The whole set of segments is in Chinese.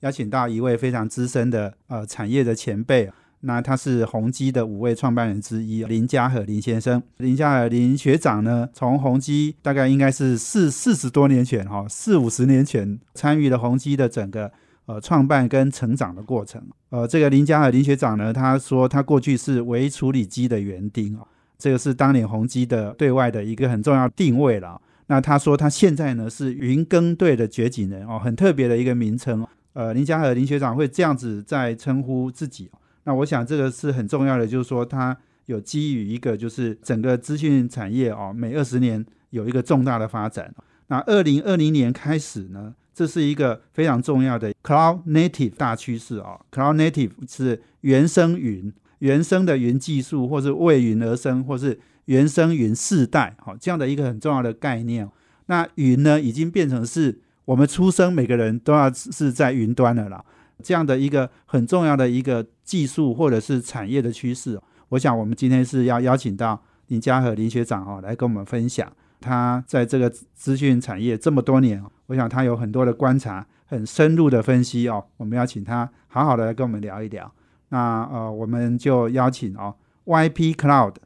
邀请到一位非常资深的呃产业的前辈，那他是宏基的五位创办人之一林家和林先生。林家和林学长呢，从宏基大概应该是四四十多年前哈，四五十年前参与了宏基的整个呃创办跟成长的过程。呃，这个林家和林学长呢，他说他过去是微处理机的园丁啊。这个是当年宏基的对外的一个很重要定位了。那他说他现在呢是云耕队的掘井人哦，很特别的一个名称。呃，林嘉和林学长会这样子在称呼自己。那我想这个是很重要的，就是说他有基于一个就是整个资讯产业哦，每二十年有一个重大的发展。那二零二零年开始呢，这是一个非常重要的 Cloud Native 大趋势啊。Cloud Native 是原生云。原生的云技术，或是为云而生，或是原生云世代，好这样的一个很重要的概念。那云呢，已经变成是我们出生每个人都要是在云端的了。这样的一个很重要的一个技术或者是产业的趋势。我想我们今天是要邀请到林家和林学长哦来跟我们分享，他在这个资讯产业这么多年，我想他有很多的观察，很深入的分析哦。我们要请他好好的来跟我们聊一聊。那呃，我们就邀请哦，YP Cloud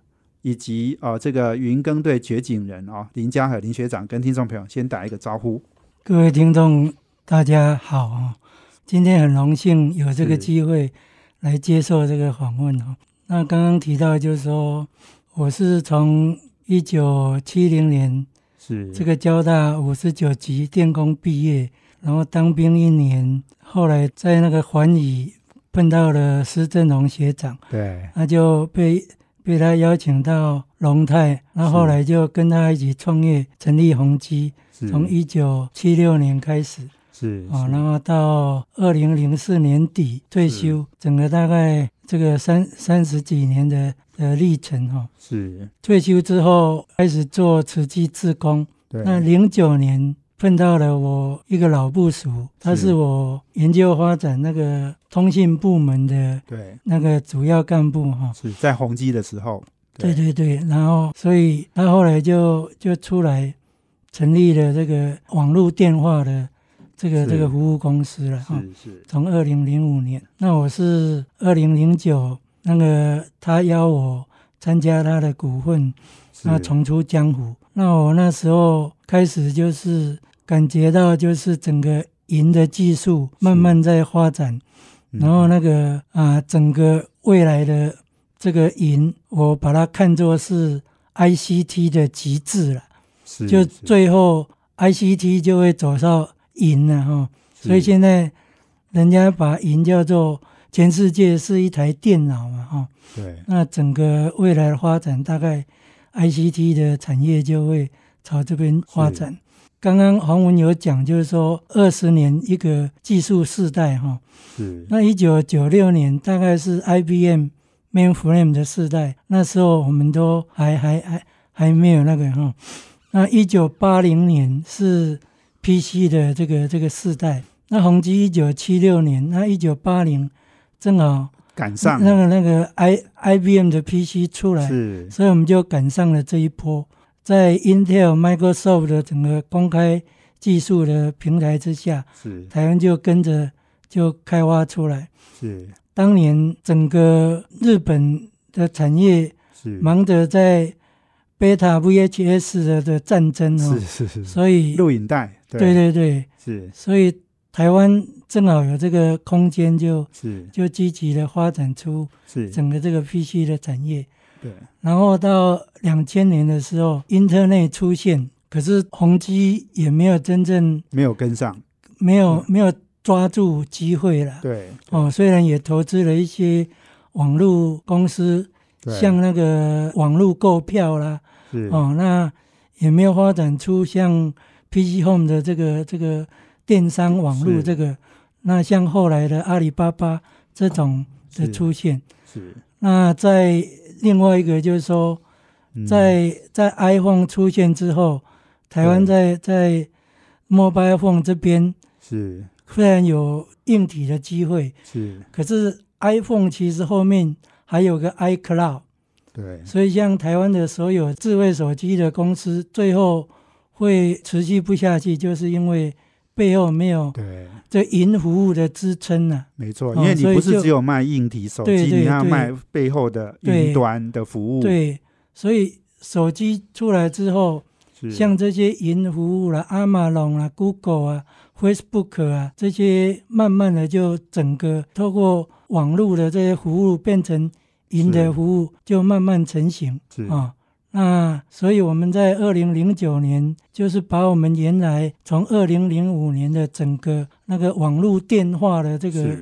以及呃这个云耕队掘井人哦，林家和林学长跟听众朋友先打一个招呼。各位听众，大家好啊！今天很荣幸有这个机会来接受这个访问哦。那刚刚提到就是说，我是从一九七零年是这个交大五十九级电工毕业，然后当兵一年，后来在那个环宇。碰到了施正荣学长，对，那就被被他邀请到龙泰，那后来就跟他一起创业，成立宏基，从一九七六年开始，是啊，然后到二零零四年底退休，整个大概这个三三十几年的的历程哈，是。退休之后开始做慈济志工，那零九年。碰到了我一个老部属，他是。我研究发展那个通信部门的对。那个主要干部哈，是在宏基的时候，对对对，然后所以他后来就就出来成立了这个网络电话的这个这个服务公司了哈，是。是，从二零零五年，那我是二零零九那个他邀我参加他的股份，那重出江湖，那我那时候开始就是。感觉到就是整个银的技术慢慢在发展，然后那个啊，整个未来的这个银，我把它看作是 ICT 的极致了，就最后 ICT 就会走到云了哈。所以现在人家把云叫做全世界是一台电脑嘛哈。对。那整个未来的发展，大概 ICT 的产业就会朝这边发展。刚刚黄文有讲，就是说二十年一个技术世代哈，是。那一九九六年大概是 IBM Mainframe 的世代，那时候我们都还还还还没有那个哈。那一九八零年是 PC 的这个这个世代，那宏基一九七六年，那一九八零正好赶上。那个那个 I IBM 的 PC 出来，是，所以我们就赶上了这一波。在 Intel、Microsoft 的整个公开技术的平台之下，是。台湾就跟着就开发出来。是。当年整个日本的产业是。忙着在 Beta VHS 的的战争哦，是是是，所以录影带，对。对对，是，所以台湾正好有这个空间，就是。就积极的发展出是。整个这个 PC 的产业。对，然后到两千年的时候，Internet 出现，可是宏基也没有真正没有跟上，没有没有抓住机会了。对，哦，虽然也投资了一些网络公司，像那个网络购票啦，哦，那也没有发展出像 PC Home 的这个这个电商网络这个，那像后来的阿里巴巴这种的出现，是。那在另外一个就是说，嗯。在在 iPhone 出现之后，台湾在在 Mobile Phone 这边是。虽然有硬体的机会，是，可是 iPhone 其实后面还有个 iCloud，对。所以像台湾的所有智慧手机的公司，最后会持续不下去，就是因为背后没有对，这云服务的支撑啊。没错，哦因为你不是只有卖硬体手机，你要卖背后的对云端的服务，，对，所以手机出来之后，像这些云服务啦、阿玛龙啊、Google 啊、Facebook 啊这些，慢慢的就整个透过网络的这些服务变成云是的服务，就慢慢成型是。啊。那所以我们在二零零九年，就是把我们原来从二零零五年的整个那个网络电话的这个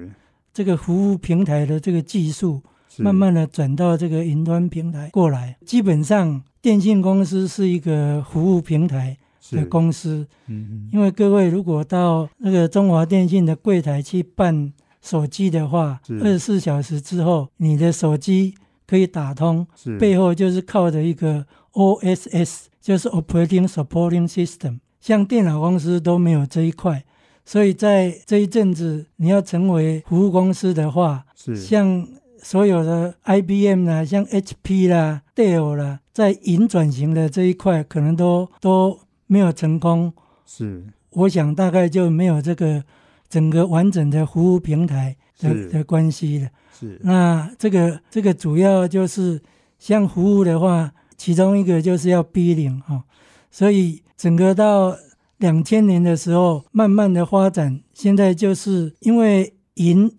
这个服务平台的这个技术，慢慢的转到这个云端平台过来。基本上，电信公司是一个服务平台的公司，嗯嗯。因为各位如果到那个中华电信的柜台去办手机的话，二十四小时之后，你的手机可以打通，是背后就是靠着一个 OSS，就是 Operating Supporting System。像电脑公司都没有这一块，所以在这一阵子，你要成为服务公司的话，是像所有的 IBM 啦、像 HP 啦、Dell 啦，在云转型的这一块，可能都都没有成功。是我想大概就没有这个整个完整的服务平台的的关系的。是那这个这个主要就是像服务的话，其中一个就是要 B 零哈，所以整个到两千年的时候，慢慢的发展，现在就是因为云、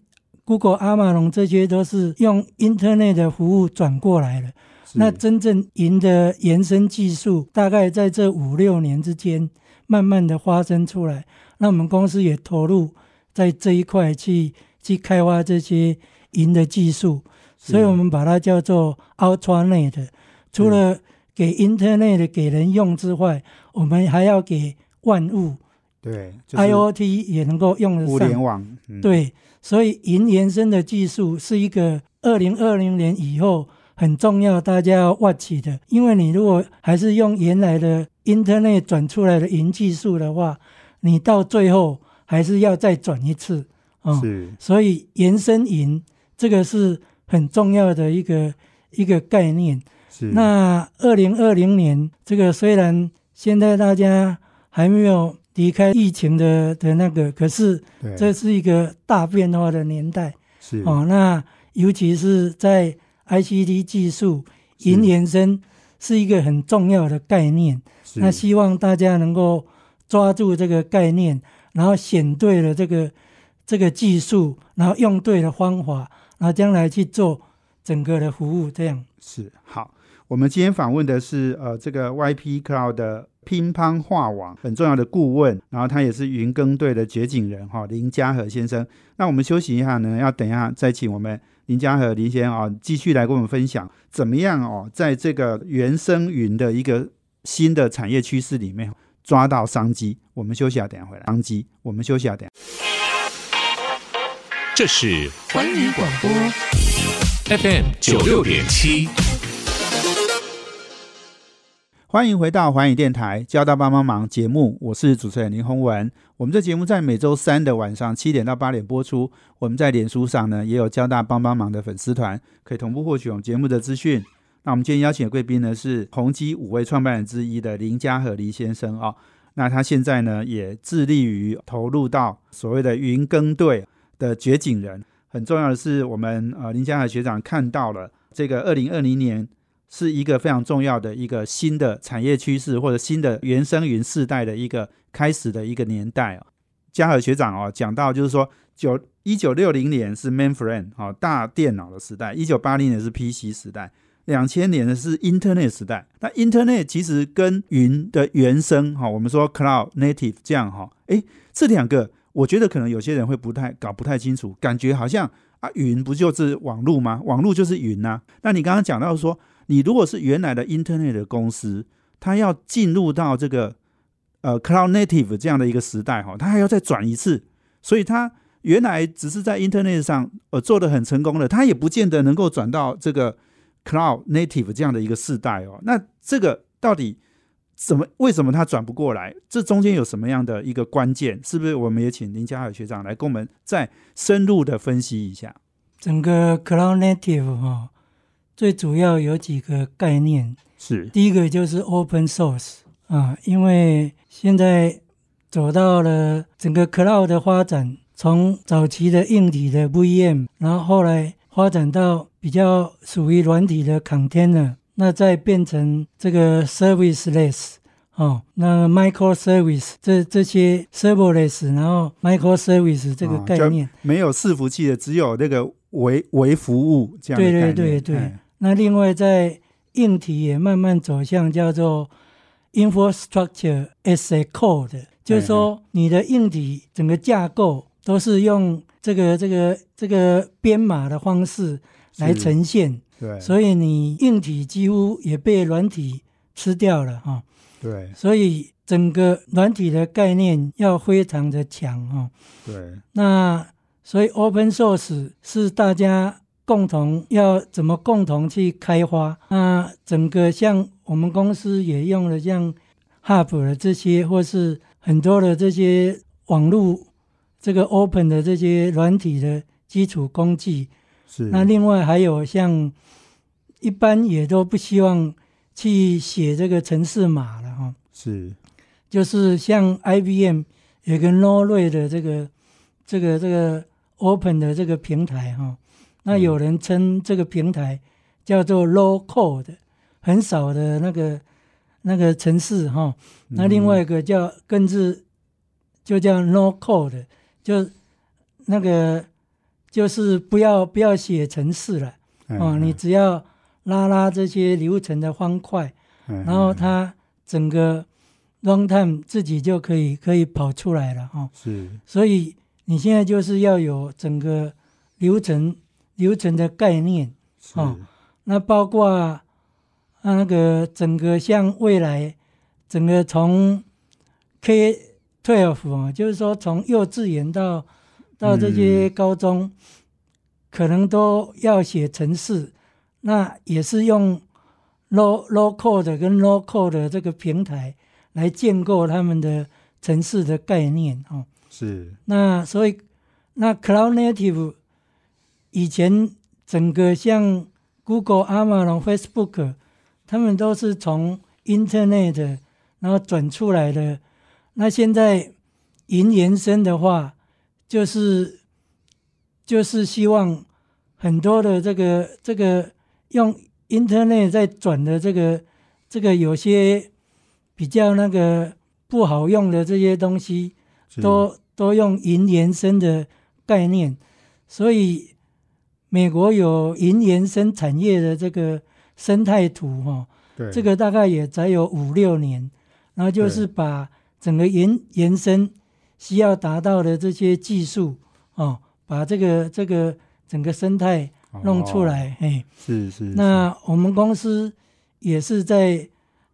Google、阿玛龙这些都是用 Internet 的服务转过来了。那真正云的延伸技术，大概在这五六年之间，慢慢的发生出来。那我们公司也投入在这一块去去开发这些云的技术，所以我们把它叫做 UltraNet。除了给 Internet 给人用之外，我们还要给万物、对，就是 IoT 也能够用得物上。联网，嗯，对，所以云延伸的技术是一个二零二零年以后很重要，大家要 watch 的。因为你如果还是用原来的 Internet 转出来的云技术的话，你到最后还是要再转一次哦。是所以延伸银这个是很重要的一个一个概念。是那二零二零年，这个虽然现在大家还没有离开疫情的的那个，可是对这是一个大变化的年代是哦。那尤其是在 ICT 技术是云延伸是一个很重要的概念。是那希望大家能够抓住这个概念，然后选对了这个这个技术，然后用对了方法，然后将来去做整个的服务，这样。是好。我们今天访问的是呃这个 YP Cloud 的乒乓画网很重要的顾问，然后他也是云耕队的掘井人哈、林嘉和先生。那我们休息一下呢，要等一下再请我们林嘉和林先生啊、继续来跟我们分享怎么样哦，在这个原生云的一个新的产业趋势里面抓到商机。我们休息啊，等一下回来。商机，我们休息啊，等一下。这是环宇广播 FM 九六点七。欢迎回到环宇电台《交大帮帮忙》节目，我是主持人林宏文。我们这节目在每周三的晚上七点到八点播出。我们在脸书上呢也有交大帮帮忙的粉丝团，可以同步获取我们节目的资讯。那我们今天邀请的贵宾呢是宏基五位创办人之一的林家和黎先生啊、那他现在呢也致力于投入到所谓的云耕队的掘井人。很重要的是，我们呃林家和学长看到了这个二零二零年是一个非常重要的一个新的产业趋势，或者新的原生云世代的一个开始的一个年代哦。嘉禾学长哦讲到，就是说九一九六零年是 mainframe 哦大电脑的时代，一九八零年是 PC 时代，两千年的是 Internet 时代。那 Internet 其实跟云的原生哈、我们说 Cloud Native 这样哈、诶，这两个我觉得可能有些人会不太搞不太清楚，感觉好像啊云不就是网络吗？网络就是云呐、那你刚刚讲到说。你如果是原来的 Internet 的公司，它要进入到这个呃 Cloud Native 这样的一个时代哈，它还要再转一次，所以它原来只是在 Internet 上呃做的很成功的，它也不见得能够转到这个 Cloud Native 这样的一个世代哦。那这个到底怎么为什么它转不过来？这中间有什么样的一个关键？是不是我们也请林家海学长来跟我们再深入的分析一下？整个 Cloud Native 哈，最主要有几个概念，是第一个就是 Open Source 啊，因为现在走到了整个 Cloud 的发展，从早期的硬体的 VM，然后后来发展到比较属于软体的 Container。那再变成这个 serviceless 哦，那 microservice 这这些 serverless，然后 microservice 这个概念、没有伺服器的，只有那个微微服务这样的概念。对对对对。那另外在硬体也慢慢走向叫做 infrastructure as a code，就是说你的硬体整个架构都是用这个这个这个编码的方式来呈现。对，所以你硬体几乎也被软体吃掉了哈。对，所以整个软体的概念要非常的强哈。对，那所以 open source 是大家共同要怎么共同去开发？那整个像我们公司也用了像 Hub 的这些，或是很多的这些网络这个 open 的这些软体的基础工具。是。那另外还有像。一般也都不希望去写这个城市码了哈，是，就是像 IBM 有个 Node 的这个这个这个 Open 的这个平台哈，那有人称这个平台叫做 Low Code，很少的那个那个城市哈，那另外一个叫更是就叫 No Code，就那个就是不要不要写程式了。哦，你只要拉拉这些流程的方块，然后它整个 runtime 自己就可以可以跑出来了哈。是，所以你现在就是要有整个流程流程的概念哦。那包括那个整个像未来整个从 K twelve 啊，就是说从幼稚园到到这些高中，可能都要写程式。那也是用 low local 的跟 low code 这个平台来建构他们的城市的概念哦。是。那所以那 cloud native 以前整个像 Google、Amazon、Facebook，他们都是从 Internet 然后转出来的。那现在云延伸的话，就是就是希望很多的这个这个。用 Internet 在转的这个，这个有些比较那个不好用的这些东西，都都用云延伸的概念，所以美国有云延伸产业的这个生态图哈，这个大概也才有五六年，然后就是把整个延延伸需要达到的这些技术哦，把这个这个整个生态。弄出来，嘿，是是。那我们公司也是在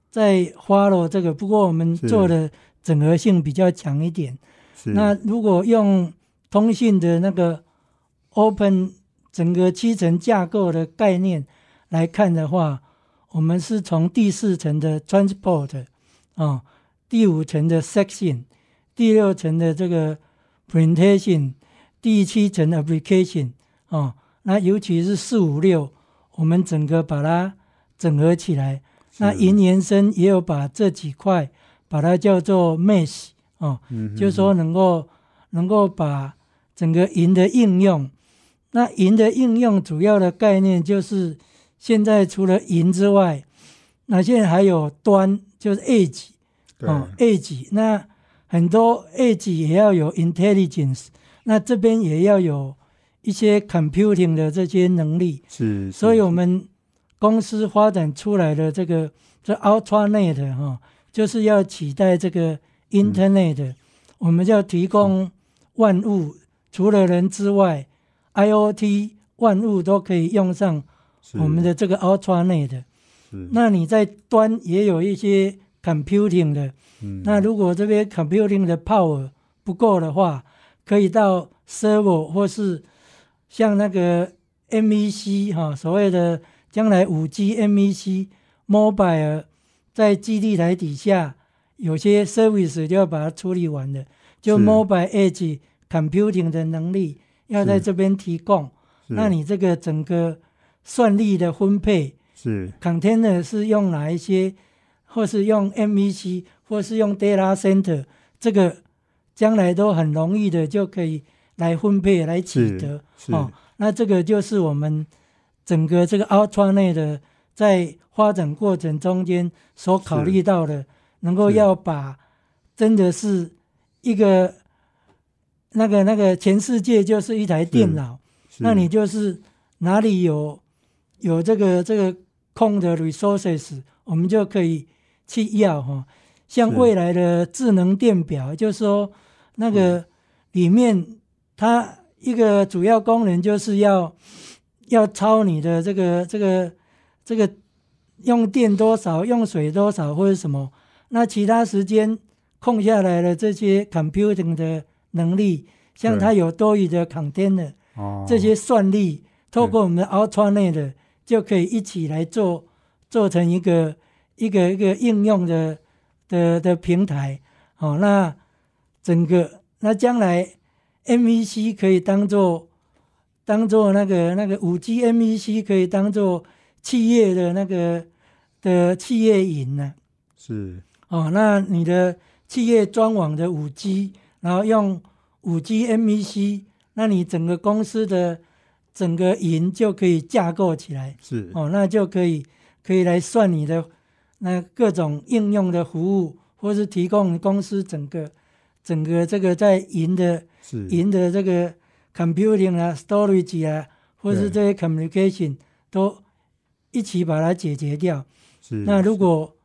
在花了这个，不过我们做的整合性比较强一点。那如果用通信的那个 Open 整个七层架构的概念来看的话，我们是从第四层的 Transport 啊，第五层的 Section，第六层的这个 Presentation，第七层 Application 哦。那尤其是四五六，我们整个把它整合起来。那银延伸也有把这几块把它叫做 Mesh 哦，就是说能够能够把整个银的应用。那银的应用主要的概念就是现在除了银之外，那现在还有端，就是 Edge 哦，Edge。那很多 Edge 也要有 Intelligence，那这边也要有。一些 computing 的这些能力是，所以我们公司发展出来的这个这 UltraNet 哈，就是要取代这个 Internet，我们要提供万物除了人之外，IOT 万物都可以用上我们的这个 UltraNet。那你在端也有一些 computing 的，那如果这边 computing 的 power 不够的话，可以到 server 或是像那个 MEC 哈，所谓的将来五 G MEC mobile 在基地台底下有些 service 就要把它处理完的，就 mobile edge computing 的能力要在这边提供。那你这个整个算力的分配是 container 是用哪一些，或是用 MEC，或是用 data center，这个将来都很容易的就可以来分配来取得哦。那这个就是我们整个这个 Ultranet 的在发展过程中间所考虑到的，能够要把真的是一个那个那个全世界就是一台电脑。那你就是哪里有有这个这个空的 resources，我们就可以去要哈。像未来的智能电表，就是说那个里面它一个主要功能就是要要抄你的这个这个这个用电多少、用水多少或者什么。那其他时间空下来的这些 computing 的能力，像它有多余的 container。这些算力透过我们的 Ultranet 就可以一起来做，做成一个一个一个应用的的的平台。哦，那整个那将来 MEC 可以当做当做那个那个五 G MEC 可以当做企业的那个的企业云呢？是哦，那你的企业专网的五 G，然后用五 G MEC。那你整个公司的整个云就可以架构起来，是哦，那就可以可以来算你的那各种应用的服务，或是提供公司整个整个这个在云的云的这个 computing 啊、storage 啊，或是这些 communication 都一起把它解决掉。是那如果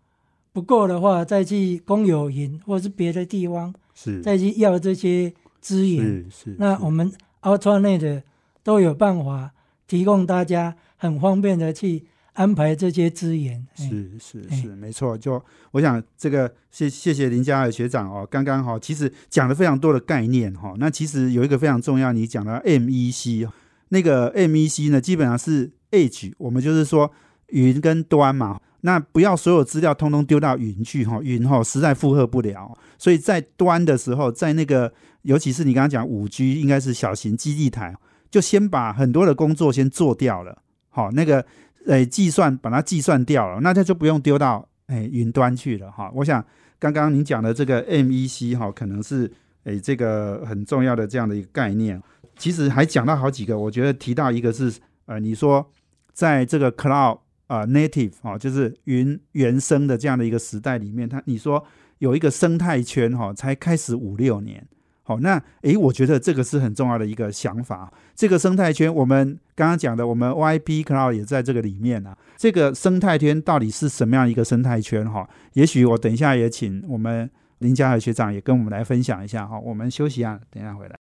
不够的话，再去公有云或是别的地方，是再去要这些。资源，那我们 Ultranet 都有办法提供大家很方便的去安排这些资源。是是是，没错。就我想这个谢谢谢林嘉尔学长哦，刚刚哈其实讲了非常多的概念哈。那其实有一个非常重要，你讲到 MEC 那个 MEC 呢，基本上是 Edge，我们就是说云跟端嘛。那不要所有资料通通丢到云去哈，云哈实在负荷不了。所以在端的时候，在那个尤其是你刚刚讲五 G，应该是小型基地台，就先把很多的工作先做掉了。好，那个诶计算把它计算掉了，那它就不用丢到诶云端去了哈。我想刚刚您讲的这个 MEC 哈，可能是诶这个很重要的这样的一个概念。其实还讲到好几个，我觉得提到一个是呃，你说在这个 Cloud。啊，native 啊，就是云原生的这样的一个时代里面，它你说有一个生态圈哈，才开始五六年，好，那诶，我觉得这个是很重要的一个想法。这个生态圈，我们刚刚讲的，我们 YP Cloud 也在这个里面啊。这个生态圈到底是什么样一个生态圈哈？也许我等一下也请我们林嘉和学长也跟我们来分享一下哈。我们休息一下，等一下回来。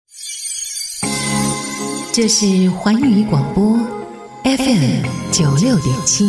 这是环宇广播。FM 九六点七，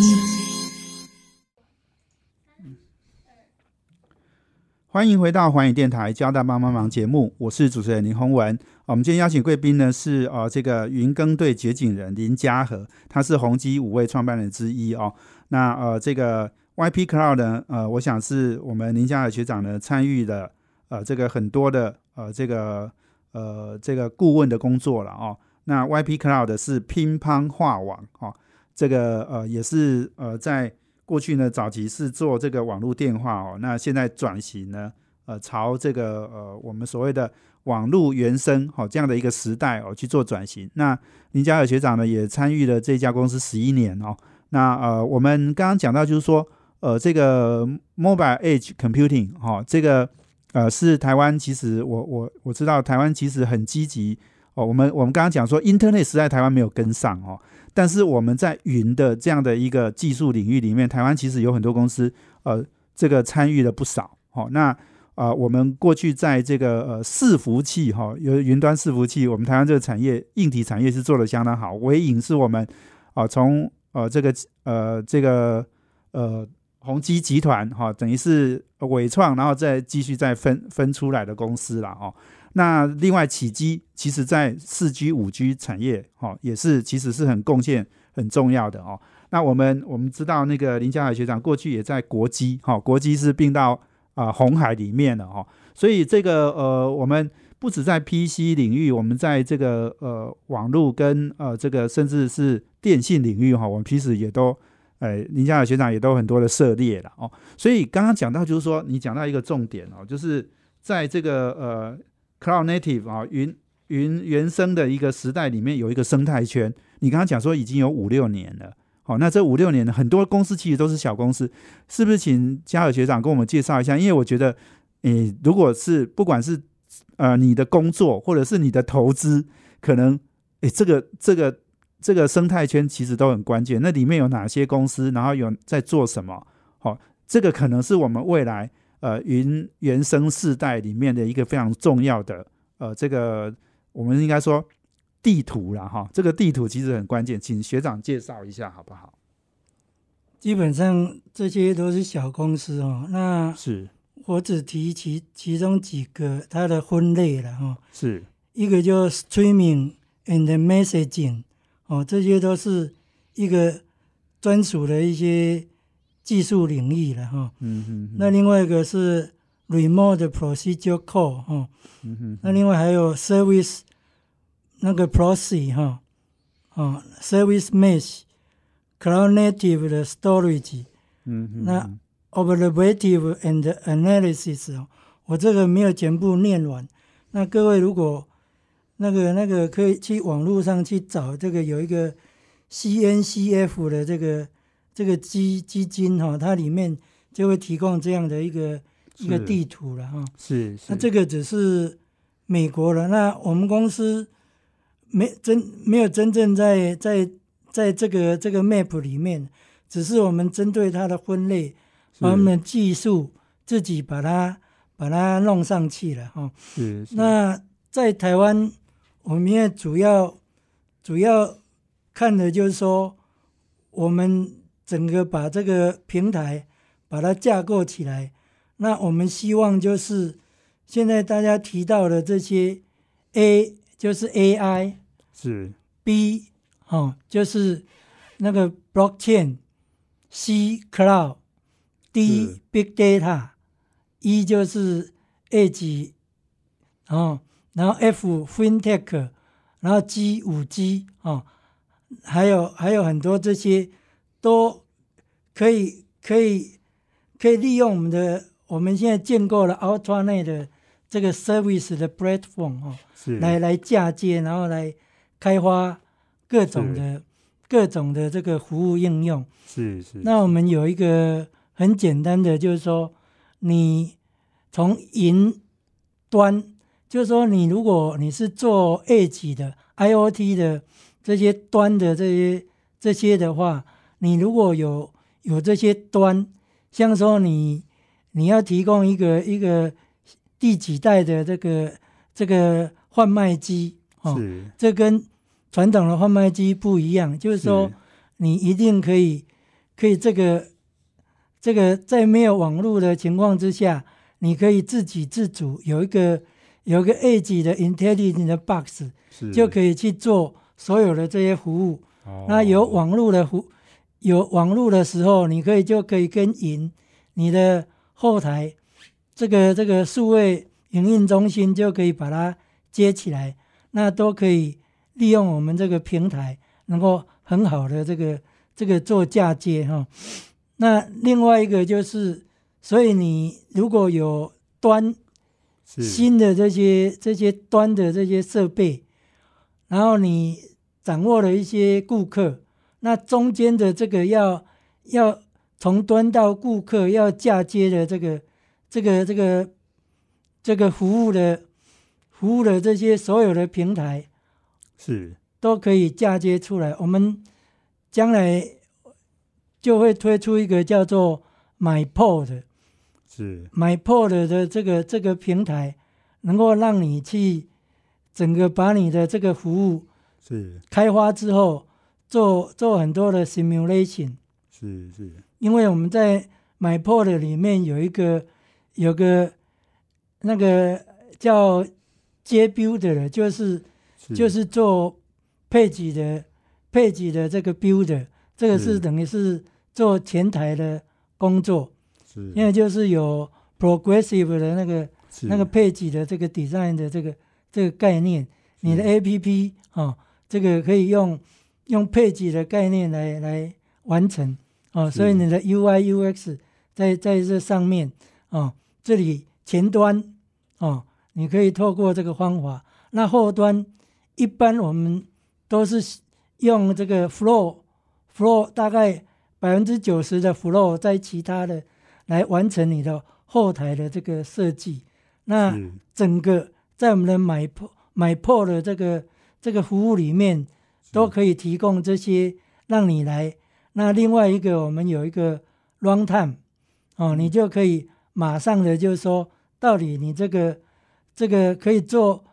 欢迎回到环宇电台《交大帮帮忙》节目，我是主持人林宏文。我们今天邀请贵宾呢是呃这个云耕队掘井人林家和，他是宏基五位创办人之一哦。那呃这个 YP Cloud 呢，呃我想是我们林家和学长呢参与的呃这个很多的呃这个呃这个顾问的工作了哦。那 YP Cloud 是乒乓画网哦，这个呃也是呃在过去呢早期是做这个网络电话哦，那现在转型呢呃朝这个呃我们所谓的网络原生哦这样的一个时代哦去做转型。那林嘉尔学长呢也参与了这家公司十一年哦。那呃我们刚刚讲到就是说呃这个 Mobile Edge Computing 哈，这个呃是台湾其实我我我知道台湾其实很积极。哦，我们我们刚刚讲说，Internet 时代台湾没有跟上哦，但是我们在云的这样的一个技术领域里面，台湾其实有很多公司，呃，这个参与了不少。哦，那啊，我们过去在这个呃伺服器哈，有云端伺服器，我们台湾这个产业硬体产业是做的相当好。微影是我们啊从呃这个呃这个呃宏基集团哈，等于是伟创，然后再继续再分分出来的公司了哦。那另外起基其实在四 G、五 G 产业，哈，也是其实是很贡献很重要的哦。那我们我们知道那个林家海学长过去也在国基，哈，国基是并到啊红海里面了哦，所以这个呃我们。不止在 PC 领域，我们在这个呃网络跟呃这个甚至是电信领域哈，我们其实也都，呃林家海学长也都很多的涉猎了哦。所以刚刚讲到就是说，你讲到一个重点哦，就是在这个呃 Cloud Native 啊云云原生的一个时代里面有一个生态圈。你刚刚讲说已经有五六年了，好，那这五六年呢很多公司其实都是小公司，是不是？请嘉尔学长跟我们介绍一下，因为我觉得，诶，如果是不管是呃，你的工作或者是你的投资，可能诶，这个这个这个生态圈其实都很关键。那里面有哪些公司，然后有在做什么？好，这个可能是我们未来呃云原生世代里面的一个非常重要的呃，这个我们应该说地图了哈。这个地图其实很关键，请学长介绍一下好不好？基本上这些都是小公司哦，那是。我只提其其中几个它的分类了哈，是一个叫 streaming and messaging，哦，这些都是一个专属的一些技术领域了哈。那另外一个是 remote procedure call 哈。嗯哼。那另外还有 service 那个 proxy 哈，啊，service mesh，cloud native 的 storage。那 Observative and analysis 哦，我这个没有全部念完。那各位如果那个那个可以去网络上去找这个有一个 CNCF 的这个这个基基金哈，它里面就会提供这样的一个一个地图了哈。是。那这个只是美国的，那我们公司没真没有真正在在在这个这个 map 里面，只是我们针对它的分类。把我们的技术自己把它把它弄上去了哈。是。那在台湾，我们现在主要主要看的就是说，我们整个把这个平台把它架构起来。那我们希望就是现在大家提到的这些 A 就是 AI，是 B 哦就是那个 Blockchain，C Cloud。D big data，E 就是 Edge，哦，然后 F FinTech，然后 G 五 G 哦，还有还有很多这些都可以可以可以利用我们的我们现在建构了 Ultranet 的这个 Service 的 Platform 哦，来来嫁接，然后来开发各种的各种的这个服务应用。是是。那我们有一个。很简单的，就是说，你从云端，就是说，你如果你是做 Edge 的 IOT 的这些端的这些这些的话，你如果有有这些端，像说你你要提供一个一个第几代的这个这个贩卖机哦，这跟传统的贩卖机不一样，就是说，你一定可以可以这个。这个在没有网络的情况之下，你可以自给自足，有一个有一个 Edge 的 Intelligent Box，就可以去做所有的这些服务。那有网络的服，有网络的时候，你可以就可以跟云，你的后台这个这个数位营运中心就可以把它接起来，那都可以利用我们这个平台，能够很好的这个这个做嫁接哈。那另外一个就是，所以你如果有端新的这些这些端的这些设备，然后你掌握了一些顾客，那中间的这个要要从端到顾客要嫁接的这个这个这个这个服务的服务的这些所有的平台是都可以嫁接出来，我们将来。就会推出一个叫做 MyPod，是 MyPod 的这个这个平台，能够让你去整个把你的这个服务是开发之后，做做很多的 simulation，是是，因为我们在 MyPort 里面有一个有个那个叫 JBuilder，就是就是做配给的配给的这个 builder，这个是等于是做前台的工作，是，因为就是有 progressive 的那个那个配给的这个 design 的这个这个概念，你的 A P P 啊，这个可以用用配置的概念来来完成哦，所以你的 U I U X 在在这上面哦，这里前端哦，你可以透过这个方法，那后端一般我们都是用这个 Flow Flow 大概百分之九十的 Flow 在其他的来完成你的后台的这个设计，那整个在我们的买破买破的这个这个服务里面都可以提供这些让你来。那另外一个我们有一个 Runtime 哦，你就可以马上的就是说，到底你这个这个可以做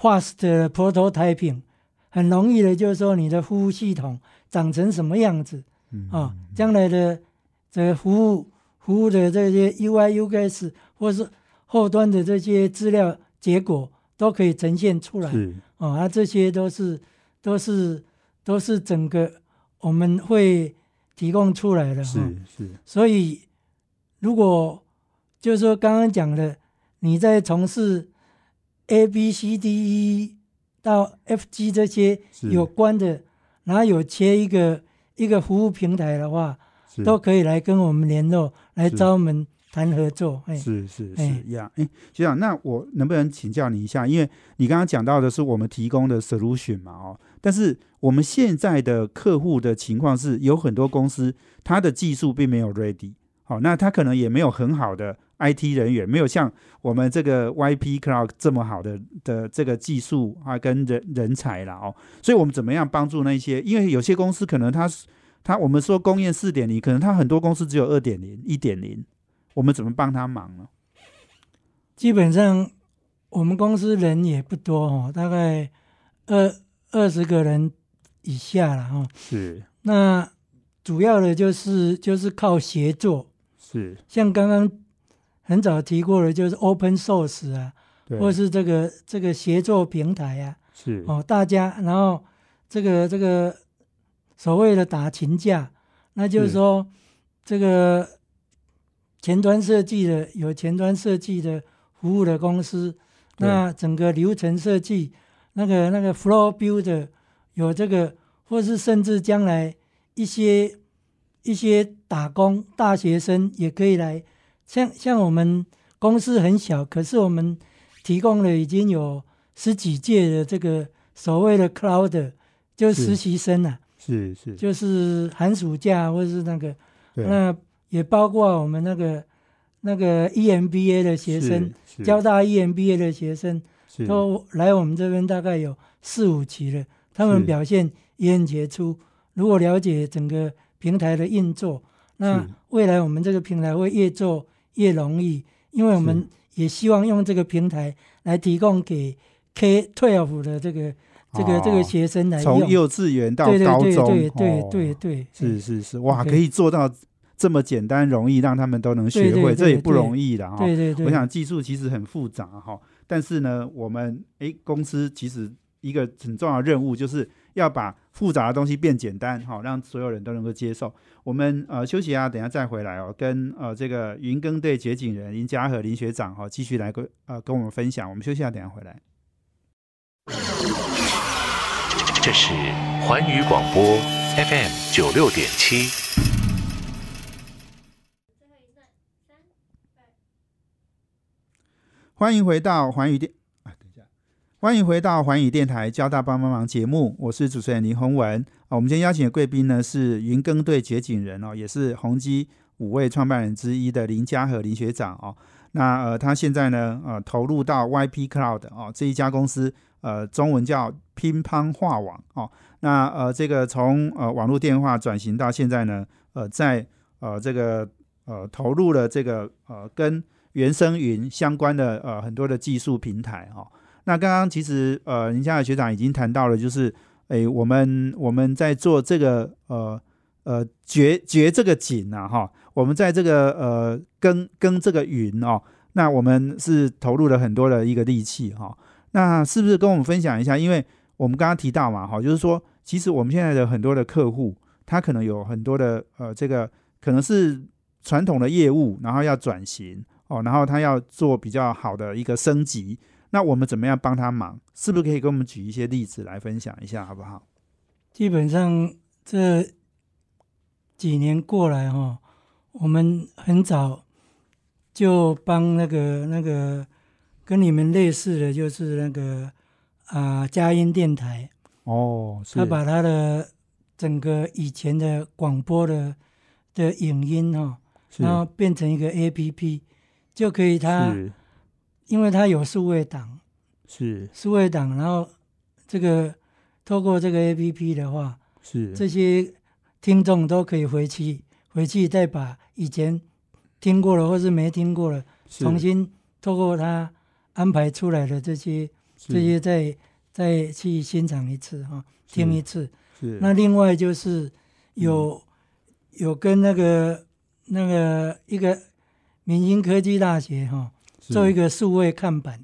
fast prototyping，很容易的，就是说你的服务系统长成什么样子啊？将来的这个服务服务的这些 UI、UX 或是后端的这些资料结果都可以呈现出来啊，啊，这些都是都是都是整个我们会提供出来的，是是，所以。如果就是说刚刚讲的，你在从事 A B C D E 到 F G 这些有关的，然后有切一个一个服务平台的话，都可以来跟我们联络，来招我们谈合作。是是是一样。哎，局长，那我能不能请教你一下？因为你刚刚讲到的是我们提供的 solution 嘛，哦，但是我们现在的客户的情况是有很多公司，它的技术并没有 ready。好，那他可能也没有很好的 IT 人员，没有像我们这个 YP Cloud 这么好的的这个技术啊，跟人人才了哦。所以，我们怎么样帮助那些？因为有些公司可能他他我们说工业四点零，可能它很多公司只有二点零、一点零，我们怎么帮他忙呢？基本上，我们公司人也不多哦，大概二二十个人以下了哈。是。那主要的就是就是靠协作。是像刚刚很早提过的，就是 open source 啊，或是这个这个协作平台啊，是哦，大家然后这个这个所谓的打群架，那就是说这个前端设计的有前端设计的服务的公司，那整个流程设计那个那个 flow builder 有这个，或是甚至将来一些。一些打工大学生也可以来，像像我们公司很小，可是我们提供了已经有十几届的这个所谓的 cloud，就实习生啊，是是，就是寒暑假或者是那个，那也包括我们那个那个 EMBA 的学生，交大 EMBA 的学生都来我们这边，大概有四五期了，他们表现也很杰出。如果了解整个。平台的运作，那未来我们这个平台会越做越容易，因为我们也希望用这个平台来提供给 K twelve 的这个这个这个学生来用，从幼稚园到高中，对对对对，是是是，哇，可以做到这么简单容易，让他们都能学会，这也不容易的哈。对对对，我想技术其实很复杂哈，但是呢，我们哎公司其实一个很重要的任务就是。要把复杂的东西变简单，哈让所有人都能够接受。我们呃休息啊，等下再回来哦，跟呃这个云耕队掘井人林家和林学长哈，继续来跟呃跟我们分享。我们休息啊，等下回来。这是环宇广播 FM 九六点七。欢迎回到环宇电。欢迎回到环宇电台交大帮帮忙节目，我是主持人林宏文啊。我们今天邀请的贵宾呢是云耕队掘井人哦，也是宏基五位创办人之一的林家和林学长哦。那呃，他现在呢呃投入到 YP Cloud 哦这一家公司，呃，中文叫乒乓画网哦。那呃，这个从呃网络电话转型到现在呢，呃，在呃这个呃投入了这个呃跟原生云相关的呃很多的技术平台哈。那刚刚其实呃，林家的学长已经谈到了，就是诶，我们我们在做这个呃呃掘掘这个井啊哈，我们在这个呃耕耕这个云哦，那我们是投入了很多的一个力气哈。那是不是跟我们分享一下？因为我们刚刚提到嘛，哈，就是说，其实我们现在的很多的客户，他可能有很多的呃，这个可能是传统的业务，然后要转型哦，然后他要做比较好的一个升级。那我们怎么样帮他忙？是不是可以给我们举一些例子来分享一下，好不好？基本上这几年过来哈，我们很早就帮那个那个跟你们类似的就是那个啊佳音电台哦，他把他的整个以前的广播的的影音哈，然后变成一个 A P P，就可以他。因为他有数位档，是。数位档，然后这个透过这个 A P P 的话，是。这些听众都可以回去回去再把以前听过了或是没听过了，重新透过他安排出来的这些这些再再去欣赏一次哈，听一次。是。那另外就是有有跟那个那个一个明星科技大学哈。做一个数位看板，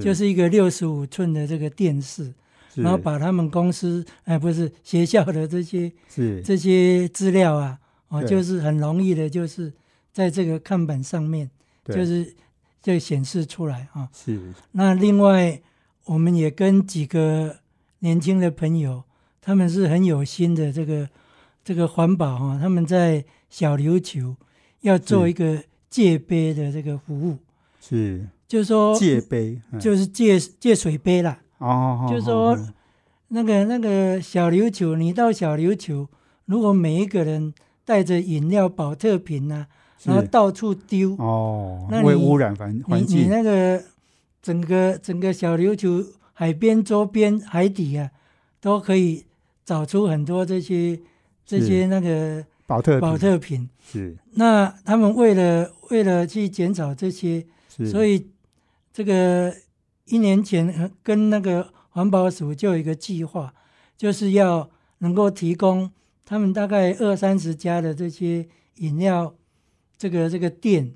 就是一个六十五寸的这个电视，然后把他们公司哎不是学校的这些是这些资料啊，哦就是很容易的，就是在这个看板上面，就是就显示出来啊。是。那另外我们也跟几个年轻的朋友，他们是很有心的这个这个环保哈，他们在小琉球要做一个借杯的这个服务。是，就是说借杯，就是借借水杯啦。哦，就是说那个那个小琉球，你到小琉球，如果每一个人带着饮料、保特瓶呐，然后到处丢，哦，会污染环环境。你那个整个整个小琉球海边周边海底啊，都可以找出很多这些这些那个保特保特瓶。是，那他们为了为了去减少这些。所以，这个一年前跟那个环保署就有一个计划，就是要能够提供他们大概二三十家的这些饮料，这个这个店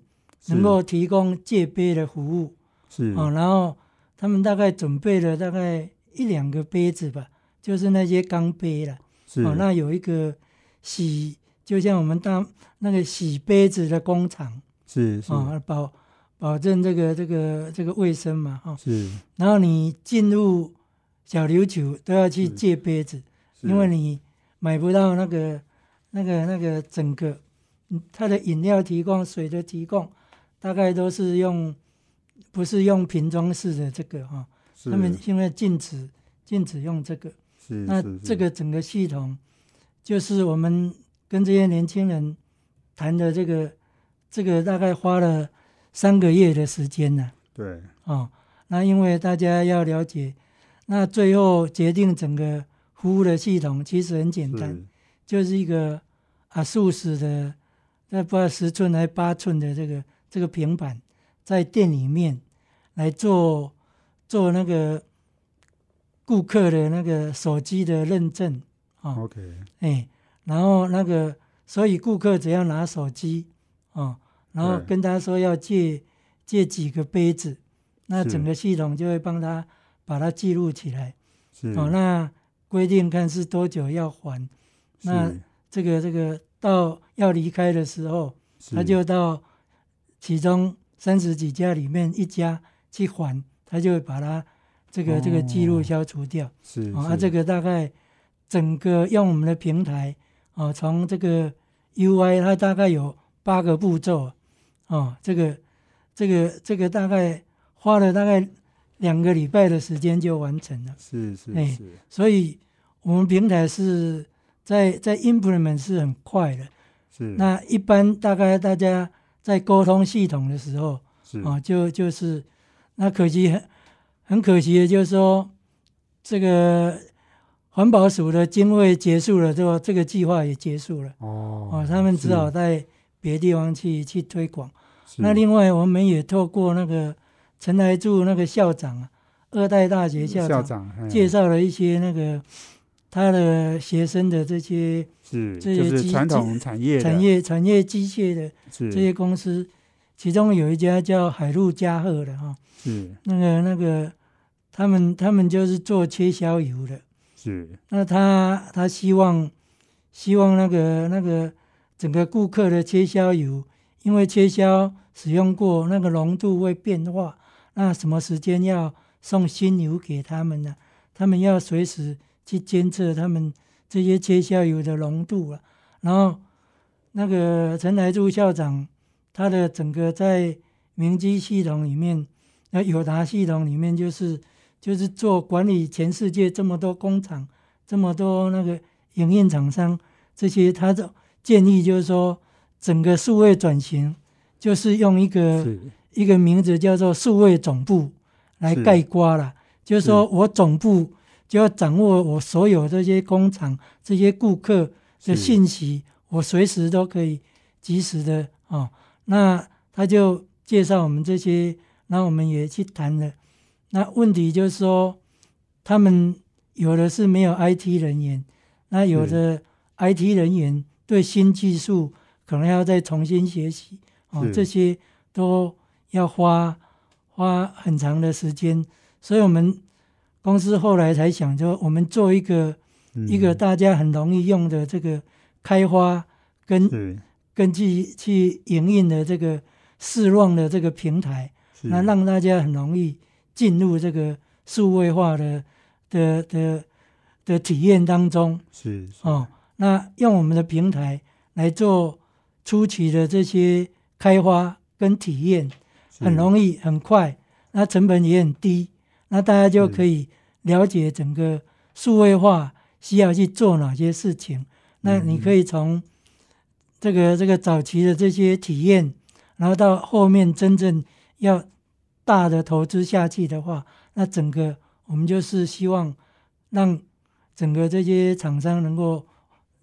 能够提供借杯的服务，是。哦，然后他们大概准备了大概一两个杯子吧，就是那些钢杯了，是。哦，那有一个洗，就像我们当那个洗杯子的工厂，是啊，保。保证这个这个这个卫生嘛，哈。是。然后你进入小琉球都要去借杯子，因为你买不到那个那个那个整个，它的饮料提供、水的提供，大概都是用不是用瓶装式的这个哈。他们现在禁止禁止用这个。是。那这个整个系统，就是我们跟这些年轻人谈的这个这个大概花了。三个月的时间呢？对，哦，那因为大家要了解，那最后决定整个服务的系统其实很简单，就是一个啊数十的，那不知道十寸还是八寸的这个这个平板，在店里面来做做那个顾客的那个手机的认证啊。OK，哎，然后那个，所以顾客只要拿手机哦。然后跟他说要借借几个杯子，那整个系统就会帮他把它记录起来。哦，那规定看是多久要还，那这个这个到要离开的时候，他就到其中三十几家里面一家去还，他就会把它这个这个记录消除掉。是啊，这个大概整个用我们的平台啊，从这个 UI 它大概有八个步骤。哦，这个，这个，这个大概花了大概两个礼拜的时间就完成了。是是是，所以我们平台是在在 implement 是很快的。是。那一般大概大家在沟通系统的时候，是啊，就就是那可惜很很可惜的就是说，这个环保署的经费结束了之后，这个计划也结束了。哦。哦，他们只好在。别地方去去推广，那另外我们也透过那个陈来柱那个校长啊，二代大学校长介绍了一些那个他的学生的这些是这些传统产业产业产业机械的这些公司，其中有一家叫海陆嘉贺的哈，是那个那个他们他们就是做切削油的。是，那他他希望希望那个那个整个顾客的切削油，因为切削使用过，那个浓度会变化。那什么时间要送新油给他们呢？他们要随时去监测他们这些切削油的浓度了。然后那个陈来柱校长，他的整个在明基系统里面，那友达系统里面就是就是做管理全世界这么多工厂，这么多那个营运厂商，这些他的建议就是说，整个数位转型就是用一个，一个名字叫做数位总部来是概括了，就是说我总部就要掌握我所有这些工厂、这些顾客的信息，我随时都可以及时的哦。那他就介绍我们这些，然后我们也去谈了。那问题就是说，他们有的是没有 IT 人员，那有的 IT 人员对新技术可能要再重新学习哦，这些都要花花很长的时间，所以我们公司后来才想说，我们做一个、嗯。一个大家很容易用的这个开发跟是。跟去去营运的这个试望的这个平台，是。那让大家很容易进入这个数位化的的的的体验当中是是哦。那用我们的平台来做初期的这些开发跟体验，很容易很快，那成本也很低，那大家就可以了解整个数位化需要去做哪些事情。那你可以从这个这个早期的这些体验，然后到后面真正要大的投资下去的话，那整个我们就是希望让整个这些厂商能够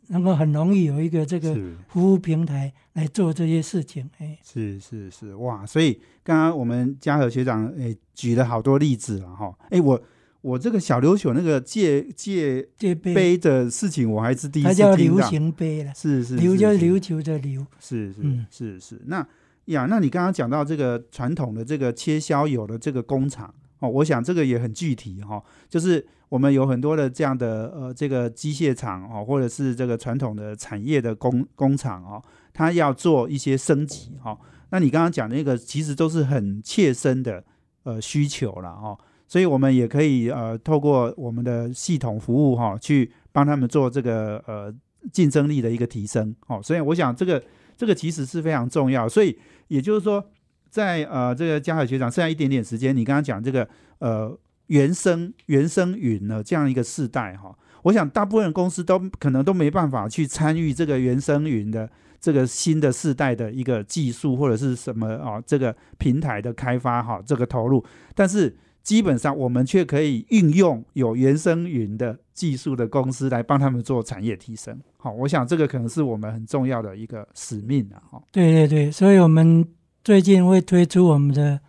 能够很容易有一个这个服务平台来做这些事情。哎，是是是，哇！所以刚刚我们嘉禾学长诶举了好多例子了哈。诶，我我这个小琉球那个借借借杯杯的事情，我还是第一它次叫流。行杯了，是是琉就是是琉球的琉。是是嗯是是，那呀，那你刚刚讲到这个传统的这个切削油的这个工厂哦，我想这个也很具体哈、就是我们有很多的这样的呃这个机械厂哦，或者是这个传统的产业的工工厂哦，它要做一些升级哈、那你刚刚讲的那个其实都是很切身的呃需求了哈、所以我们也可以呃透过我们的系统服务哈、去帮他们做这个呃竞争力的一个提升哦。所以我想这个这个其实是非常重要。所以也就是说，在呃这个江海学长剩下一点点时间，你刚刚讲这个呃原生原生云呢这样一个世代哈、我想大部分公司都可能都没办法去参与这个原生云的这个新的世代的一个技术或者是什么啊这个平台的开发哈、这个投入，但是基本上我们却可以运用有原生云的技术的公司来帮他们做产业提升。好，我想这个可能是我们很重要的一个使命啊。哈，对对对，所以我们最近会推出我们的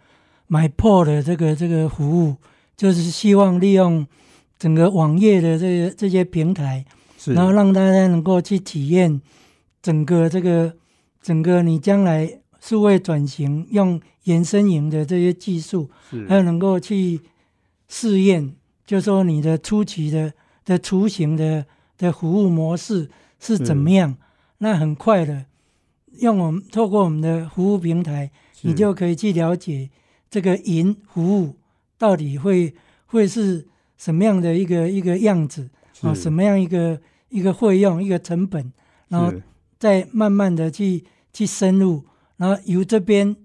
买破的这个这个服务，就是希望利用整个网页的这些这些平台，是，然后让大家能够去体验整个这个整个你将来数位转型用延伸营的这些技术，是还有能够去试验，就说你的初期的的雏形的的服务模式是怎么样，那很快的用我们透过我们的服务平台，你就可以去了解这个银服务到底会会是什么样的一个一个样子啊，什么样一个一个费用一个成本，然后再慢慢的去去深入，然后由这边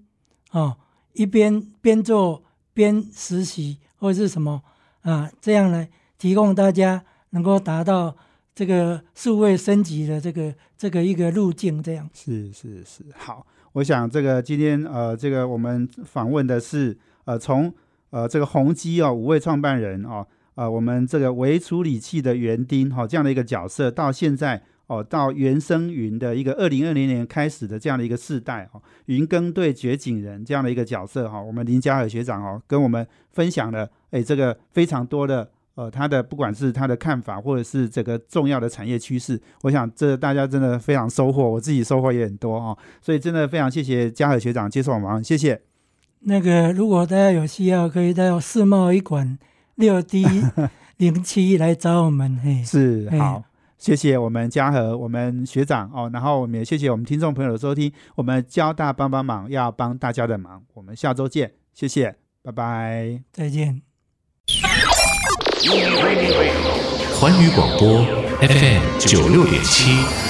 啊一边边做边实习或者是什么啊，这样呢提供大家能够达到这个数位升级的这个这个一个路径，这样。是是是，好，我想这个今天呃，这个我们访问的是呃，从呃这个宏基哦五位创办人哦，呃我们这个微处理器的园丁哈、哦、这样的一个角色，到现在哦到原生云的一个二零二零年开始的这样的一个世代哦，云耕队掘井人这样的一个角色哈、我们林嘉尔学长哦跟我们分享了哎这个非常多的。呃他的不管是他的看法或者是这个重要的产业趋势我想这大家真的非常收获我自己收获也很多啊所以真的非常谢谢嘉和学长接受我们谢谢。那个如果大家有需要可以到世贸一馆六 d 零七来找我们嘿是好谢谢我们嘉和我们学长哦然后我们也谢谢我们听众朋友的收听我们交大帮帮忙要帮大家的忙我们下周见谢谢拜拜。再见。环宇广播 fm 九六点七。